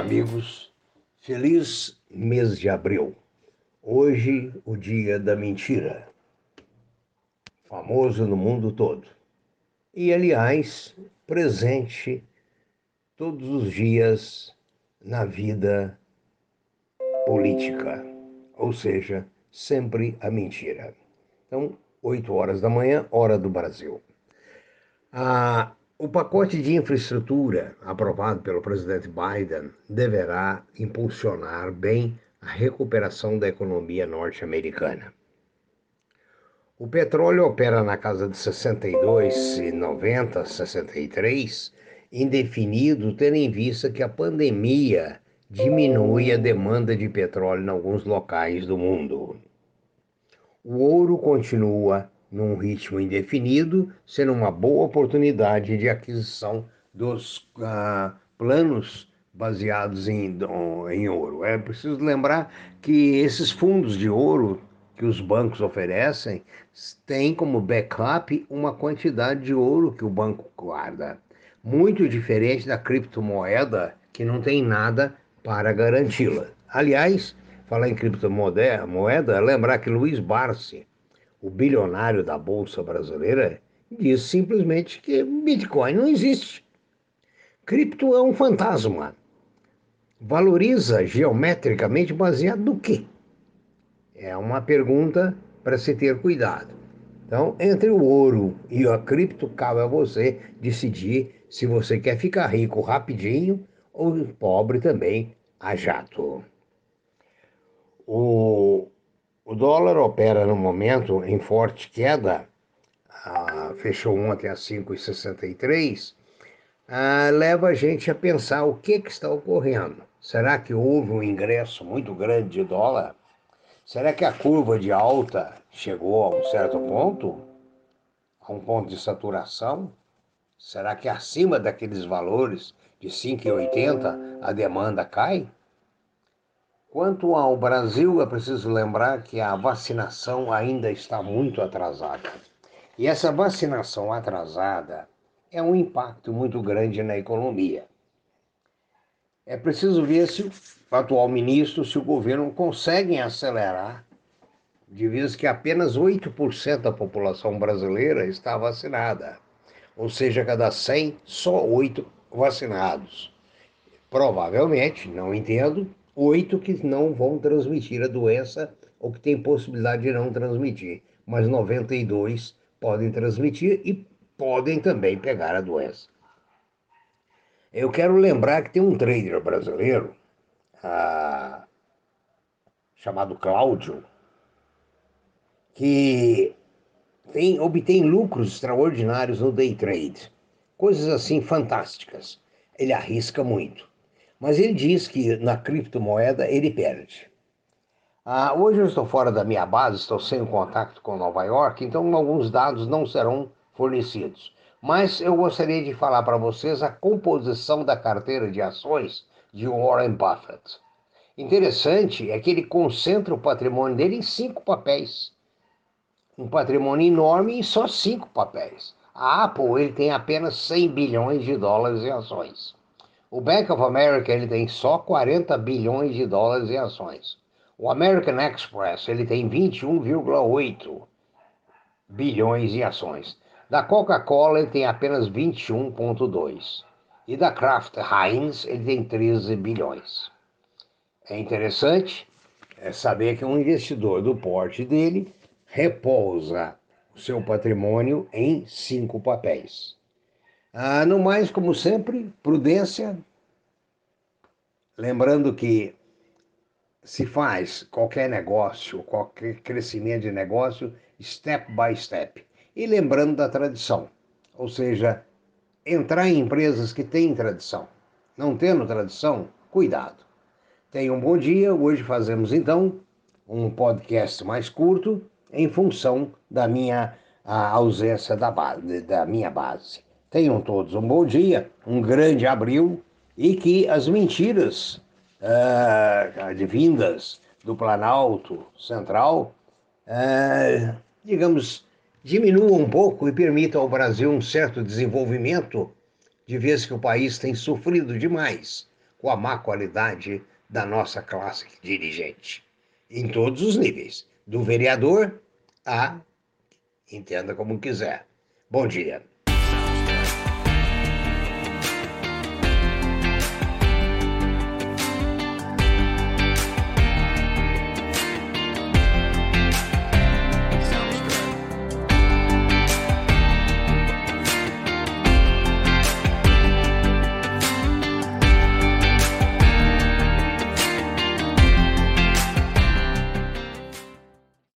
amigos. Feliz mês de abril. Hoje, o dia da mentira. Famoso no mundo todo. E, aliás, presente todos os dias na vida política. Ou seja, sempre a mentira. Então, 8 horas da manhã, hora do Brasil. Ah, o pacote de infraestrutura aprovado pelo presidente Biden deverá impulsionar bem a recuperação da economia norte-americana. O petróleo opera na casa de 62,90, 63, indefinido, tendo em vista que a pandemia diminui a demanda de petróleo em alguns locais do mundo. O ouro continua num ritmo indefinido, sendo uma boa oportunidade de aquisição dos uh, planos baseados em, em ouro. É preciso lembrar que esses fundos de ouro que os bancos oferecem têm como backup uma quantidade de ouro que o banco guarda. Muito diferente da criptomoeda, que não tem nada para garanti-la. Aliás, falar em criptomoeda, lembrar que Luiz Barsi, o bilionário da Bolsa Brasileira, diz simplesmente que Bitcoin não existe. Cripto é um fantasma. Valoriza geometricamente baseado no quê? É uma pergunta para se ter cuidado. Então, entre o ouro e a cripto, cabe a você decidir se você quer ficar rico rapidinho ou pobre também a jato. O, dólar opera no momento em forte queda, ah, fechou ontem a 5,63, ah, leva a gente a pensar o que, que está ocorrendo. Será que houve um ingresso muito grande de dólar? Será que a curva de alta chegou a um certo ponto? A um ponto de saturação? Será que acima daqueles valores de 5,80 a demanda cai? Quanto ao Brasil, é preciso lembrar que a vacinação ainda está muito atrasada. E essa vacinação atrasada é um impacto muito grande na economia. É preciso ver se o atual ministro, se o governo conseguem acelerar, de vez que apenas 8% da população brasileira está vacinada. Ou seja, cada 100, só 8 vacinados. Provavelmente, não entendo, oito que não vão transmitir a doença ou que tem possibilidade de não transmitir, mas 92 podem transmitir e podem também pegar a doença. Eu quero lembrar que tem um trader brasileiro ah, chamado Cláudio que tem, obtém lucros extraordinários no day trade, coisas assim fantásticas. Ele arrisca muito. Mas ele diz que na criptomoeda ele perde. Ah, hoje eu estou fora da minha base, estou sem contato com Nova York, então alguns dados não serão fornecidos. Mas eu gostaria de falar para vocês a composição da carteira de ações de Warren Buffett. Interessante é que ele concentra o patrimônio dele em cinco papéis. Um patrimônio enorme em só cinco papéis. A Apple ele tem apenas 100 bilhões de dólares em ações. O Bank of America ele tem só 40 bilhões de dólares em ações. O American Express ele tem 21,8 bilhões em ações. Da Coca-Cola ele tem apenas 21,2. E da Kraft Heinz ele tem 13 bilhões. É interessante é saber que um investidor do porte dele repousa o seu patrimônio em cinco papéis. Ah, no mais, como sempre, prudência. Lembrando que se faz qualquer negócio, qualquer crescimento de negócio, step by step. E lembrando da tradição, ou seja, entrar em empresas que têm tradição. Não tendo tradição, cuidado. Tenham um bom dia. Hoje fazemos então um podcast mais curto em função da minha ausência da, base, da minha base. Tenham todos um bom dia, um grande abril e que as mentiras uh, advindas do Planalto Central, uh, digamos, diminuam um pouco e permitam ao Brasil um certo desenvolvimento, de vez que o país tem sofrido demais com a má qualidade da nossa classe dirigente, em todos os níveis, do vereador a entenda como quiser. Bom dia.